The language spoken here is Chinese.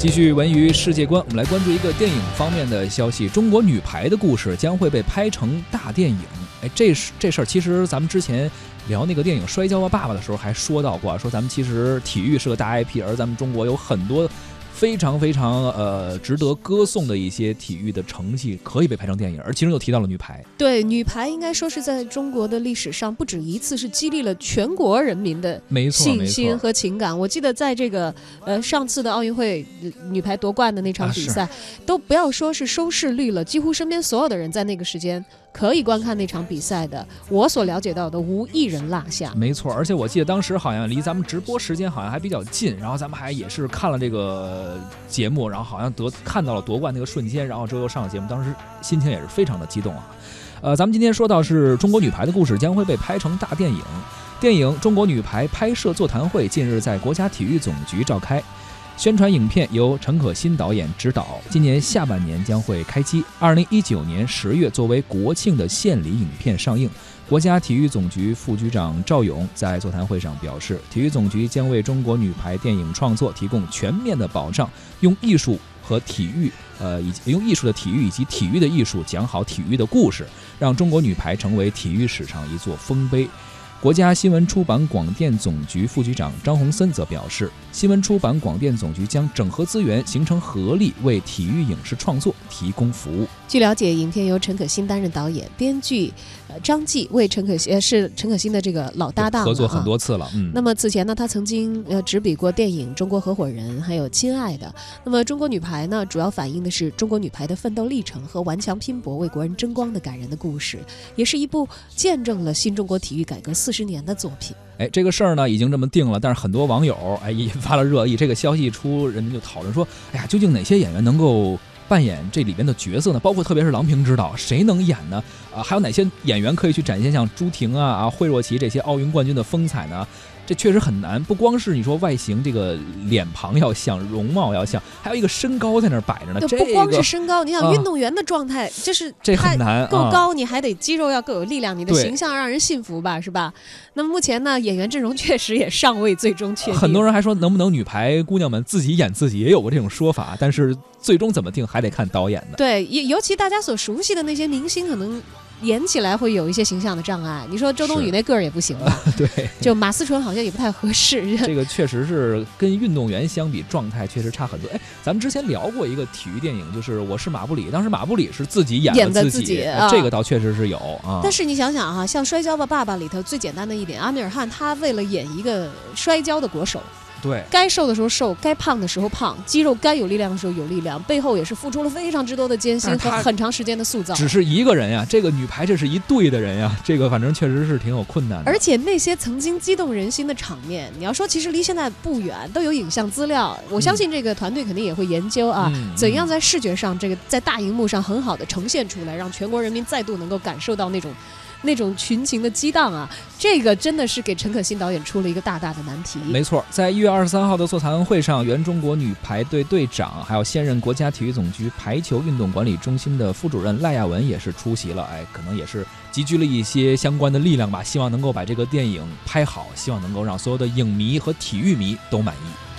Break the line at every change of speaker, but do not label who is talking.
继续文娱世界观，我们来关注一个电影方面的消息：中国女排的故事将会被拍成大电影。哎，这是这事儿，其实咱们之前聊那个电影《摔跤吧，爸爸》的时候还说到过，说咱们其实体育是个大 IP，而咱们中国有很多。非常非常呃值得歌颂的一些体育的成绩可以被拍成电影，而其中又提到了女排。
对，女排应该说是在中国的历史上不止一次是激励了全国人民的信心和情感。我记得在这个呃上次的奥运会女排夺冠的那场比赛，都不要说是收视率了，几乎身边所有的人在那个时间。可以观看那场比赛的，我所了解到的无一人落下。
没错，而且我记得当时好像离咱们直播时间好像还比较近，然后咱们还也是看了这个节目，然后好像得看到了夺冠那个瞬间，然后之后又上了节目，当时心情也是非常的激动啊。呃，咱们今天说到是中国女排的故事将会被拍成大电影，电影《中国女排》拍摄座谈会近日在国家体育总局召开。宣传影片由陈可辛导演执导，今年下半年将会开机。二零一九年十月，作为国庆的献礼影片上映。国家体育总局副局长赵勇在座谈会上表示，体育总局将为中国女排电影创作提供全面的保障，用艺术和体育，呃，以及用艺术的体育以及体育的艺术讲好体育的故事，让中国女排成为体育史上一座丰碑。国家新闻出版广电总局副局长张洪森则表示，新闻出版广电总局将整合资源，形成合力，为体育影视创作提供服务。
据了解，影片由陈可辛担任导演，编剧呃张继为陈可辛呃是陈可辛的这个老搭档，
合作很多次了。嗯，
那么此前呢，他曾经呃执笔过电影《中国合伙人》还有《亲爱的》。那么中国女排呢，主要反映的是中国女排的奋斗历程和顽强拼搏为国人争光的感人的故事，也是一部见证了新中国体育改革四十年的作品。
哎，这个事儿呢已经这么定了，但是很多网友哎引发了热议。这个消息一出，人们就讨论说，哎呀，究竟哪些演员能够？扮演这里边的角色呢，包括特别是郎平指导谁能演呢？啊，还有哪些演员可以去展现像朱婷啊、啊惠若琪这些奥运冠军的风采呢？这确实很难，不光是你说外形这个脸庞要像，容貌要像，还有一个身高在那儿摆着呢。
不光是身高，你想运动员的状态，就是
这很难，
够高你还得肌肉要够有力量，你的形象让人信服吧，是吧？那么目前呢，演员阵容确实也尚未最终确定。
很多人还说能不能女排姑娘们自己演自己，也有过这种说法，但是最终怎么定还得看导演的。
对，尤尤其大家所熟悉的那些明星，可能。演起来会有一些形象的障碍。你说周冬雨那个儿也不行吧？
对，
就马思纯好像也不太合适。
这个确实是跟运动员相比，状态确实差很多。哎，咱们之前聊过一个体育电影，就是《我是马布里》，当时马布里是自己演
的
自
己，
这个倒确实是有啊。
但是你想想哈，像《摔跤吧，爸爸》里头最简单的一点，阿米尔汗他为了演一个摔跤的国手。
对，
该瘦的时候瘦，该胖的时候胖，肌肉该有力量的时候有力量，背后也是付出了非常之多的艰辛和很长时间的塑造。
只是一个人呀，这个女排这是一队的人呀，这个反正确实是挺有困难的。
而且那些曾经激动人心的场面，你要说其实离现在不远，都有影像资料。我相信这个团队肯定也会研究啊，怎样在视觉上这个在大荧幕上很好的呈现出来，让全国人民再度能够感受到那种。那种群情的激荡啊，这个真的是给陈可辛导演出了一个大大的难题。
没错，在一月二十三号的座谈会上，原中国女排队队长，还有现任国家体育总局排球运动管理中心的副主任赖亚文也是出席了。哎，可能也是集聚了一些相关的力量吧，希望能够把这个电影拍好，希望能够让所有的影迷和体育迷都满意。